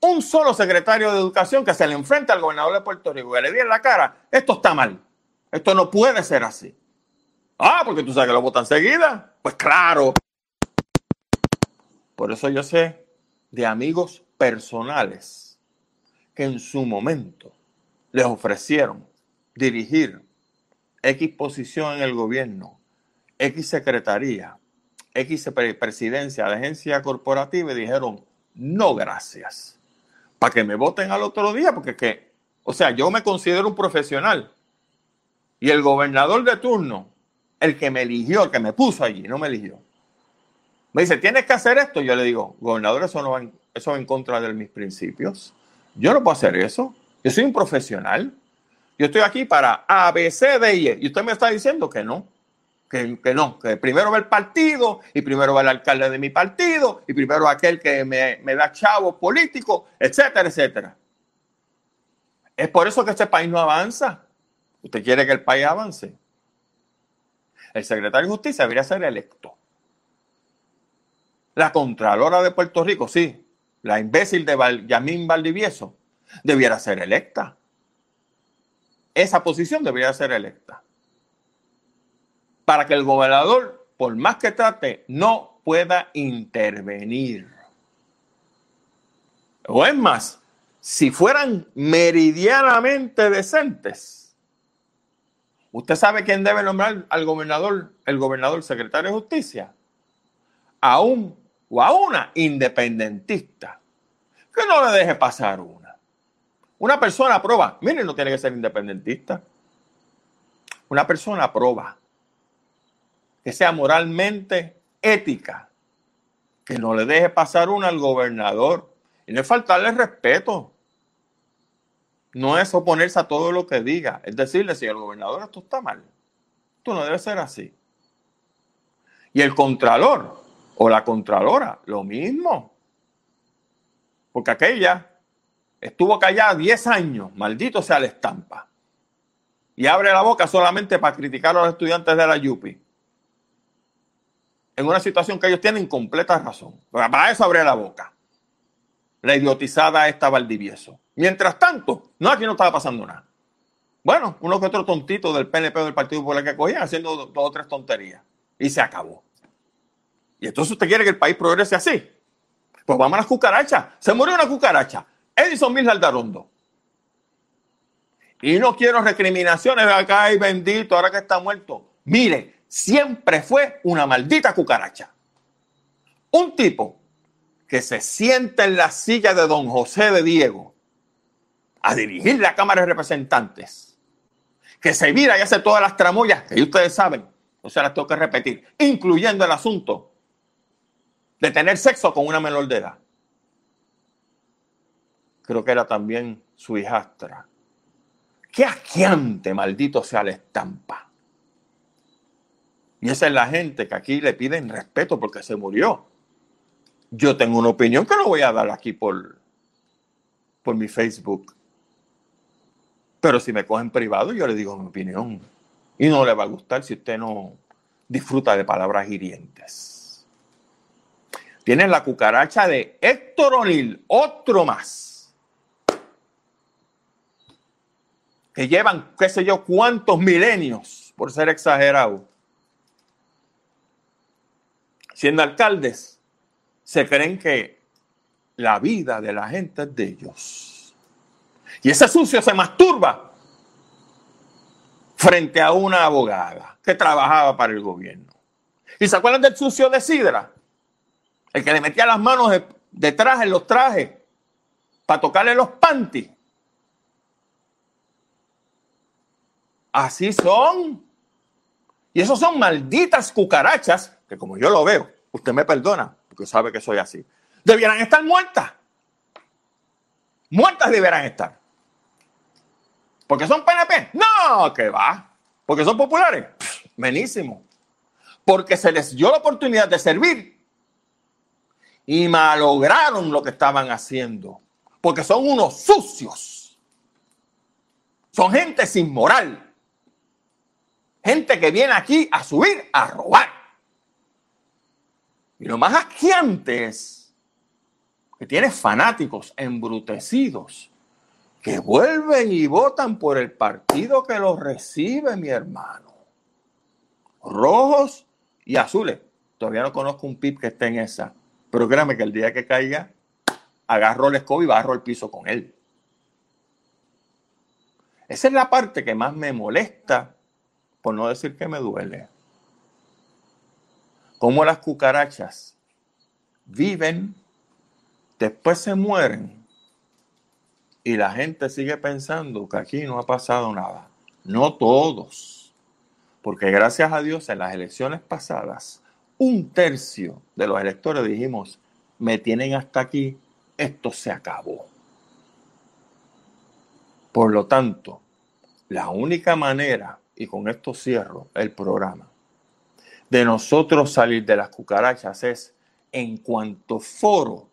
Un solo secretario de Educación que se le enfrenta al gobernador de Puerto Rico, que le diga en la cara, esto está mal, esto no puede ser así. Ah, porque tú sabes que lo votan seguida. Pues claro. Por eso yo sé de amigos personales que en su momento les ofrecieron dirigir X posición en el gobierno, X secretaría, X presidencia de agencia corporativa y dijeron, no gracias, para que me voten al otro día, porque que, o sea, yo me considero un profesional y el gobernador de turno, el que me eligió, el que me puso allí, no me eligió. Me dice, tienes que hacer esto. Yo le digo, gobernador, eso va en contra de mis principios. Yo no puedo hacer eso. Yo soy un profesional. Yo estoy aquí para A, B, C, D y E. Y usted me está diciendo que no. Que, no, que primero va el partido y primero va el alcalde de mi partido y primero aquel que me, me da chavo político, etcétera, etcétera. Es por eso que este país no avanza. ¿Usted quiere que el país avance? El secretario de Justicia debería ser electo. La Contralora de Puerto Rico, sí, la imbécil de Yamín Valdivieso, debiera ser electa esa posición debería ser electa. Para que el gobernador, por más que trate, no pueda intervenir. O es más, si fueran meridianamente decentes, ¿usted sabe quién debe nombrar al gobernador, el gobernador secretario de justicia? A un o a una independentista. Que no le deje pasar uno. Una persona prueba, miren, no tiene que ser independentista. Una persona prueba que sea moralmente ética, que no le deje pasar una al gobernador. Y no es faltarle respeto. No es oponerse a todo lo que diga. Es decirle, señor gobernador, esto está mal. Esto no debe ser así. Y el contralor o la contralora, lo mismo. Porque aquella Estuvo callada 10 años, maldito sea la estampa. Y abre la boca solamente para criticar a los estudiantes de la Yupi. En una situación que ellos tienen completa razón. Para eso abre la boca. La idiotizada esta Valdivieso. Mientras tanto, no, aquí no estaba pasando nada. Bueno, uno que otro tontito del PNP o del Partido Popular que cogían haciendo dos o tres tonterías. Y se acabó. Y entonces usted quiere que el país progrese así. Pues vamos a las cucarachas. Se murió una cucaracha. Edison Mills Aldarondo. Y no quiero recriminaciones de acá, y bendito, ahora que está muerto. Mire, siempre fue una maldita cucaracha. Un tipo que se sienta en la silla de don José de Diego a dirigir la Cámara de Representantes, que se mira y hace todas las tramoyas que ustedes saben, o sea, las tengo que repetir, incluyendo el asunto de tener sexo con una menor de edad creo que era también su hijastra. Qué asqueante, maldito sea la estampa. Y esa es la gente que aquí le piden respeto porque se murió. Yo tengo una opinión que no voy a dar aquí por, por mi Facebook. Pero si me cogen privado, yo le digo mi opinión. Y no le va a gustar si usted no disfruta de palabras hirientes. Tienen la cucaracha de Héctor O'Neill, otro más que llevan qué sé yo cuántos milenios, por ser exagerado, siendo alcaldes, se creen que la vida de la gente es de ellos. Y ese sucio se masturba frente a una abogada que trabajaba para el gobierno. ¿Y se acuerdan del sucio de Sidra? El que le metía las manos detrás en los trajes para tocarle los panties. Así son. Y esos son malditas cucarachas que como yo lo veo, usted me perdona, porque sabe que soy así, debieran estar muertas. Muertas debieran estar. ¿Porque son PNP? No, que va. ¿Porque son populares? buenísimo. Porque se les dio la oportunidad de servir y malograron lo que estaban haciendo. Porque son unos sucios. Son gente sin moral. Gente que viene aquí a subir, a robar. Y lo más asquiante es que tiene fanáticos embrutecidos que vuelven y votan por el partido que los recibe, mi hermano. Rojos y azules. Todavía no conozco un PIB que esté en esa. Pero créame que el día que caiga, agarro el escobo y barro el piso con él. Esa es la parte que más me molesta por no decir que me duele. Como las cucarachas viven, después se mueren y la gente sigue pensando que aquí no ha pasado nada. No todos, porque gracias a Dios en las elecciones pasadas, un tercio de los electores dijimos, me tienen hasta aquí, esto se acabó. Por lo tanto, la única manera y con esto cierro el programa, de nosotros salir de las cucarachas es en cuanto foro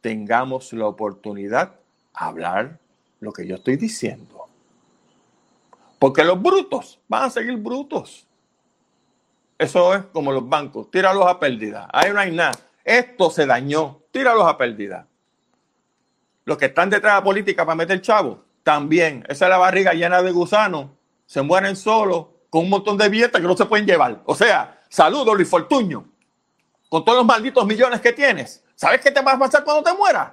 tengamos la oportunidad hablar lo que yo estoy diciendo. Porque los brutos van a seguir brutos. Eso es como los bancos, tíralos a pérdida. Ahí no hay nada. Esto se dañó, tíralos a pérdida. Los que están detrás de la política para meter chavo, también. Esa es la barriga llena de gusanos se mueren solos con un montón de billetes que no se pueden llevar. O sea, saludo Luis Fortuño, con todos los malditos millones que tienes. ¿Sabes qué te va a pasar cuando te mueras?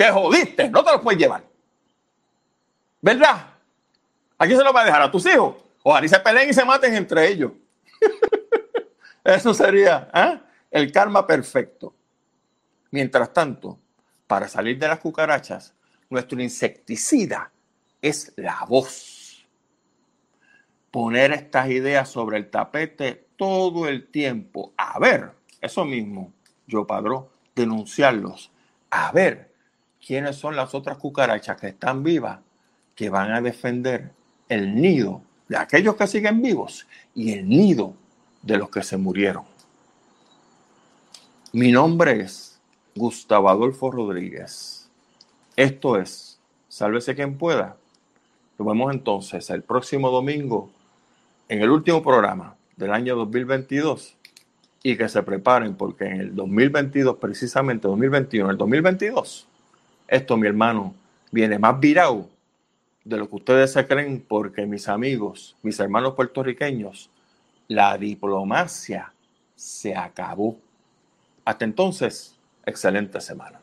Te jodiste, no te los puedes llevar. ¿Verdad? ¿A quién se lo va a dejar? ¿A tus hijos? Ojalá y se peleen y se maten entre ellos. Eso sería ¿eh? el karma perfecto. Mientras tanto, para salir de las cucarachas, nuestro insecticida es la voz poner estas ideas sobre el tapete todo el tiempo. A ver, eso mismo, yo padró, denunciarlos. A ver quiénes son las otras cucarachas que están vivas que van a defender el nido de aquellos que siguen vivos y el nido de los que se murieron. Mi nombre es Gustavo Adolfo Rodríguez. Esto es Sálvese quien pueda. Nos vemos entonces el próximo domingo en el último programa del año 2022 y que se preparen porque en el 2022, precisamente 2021, el 2022, esto, mi hermano, viene más virado de lo que ustedes se creen, porque mis amigos, mis hermanos puertorriqueños, la diplomacia se acabó. Hasta entonces, excelente semana.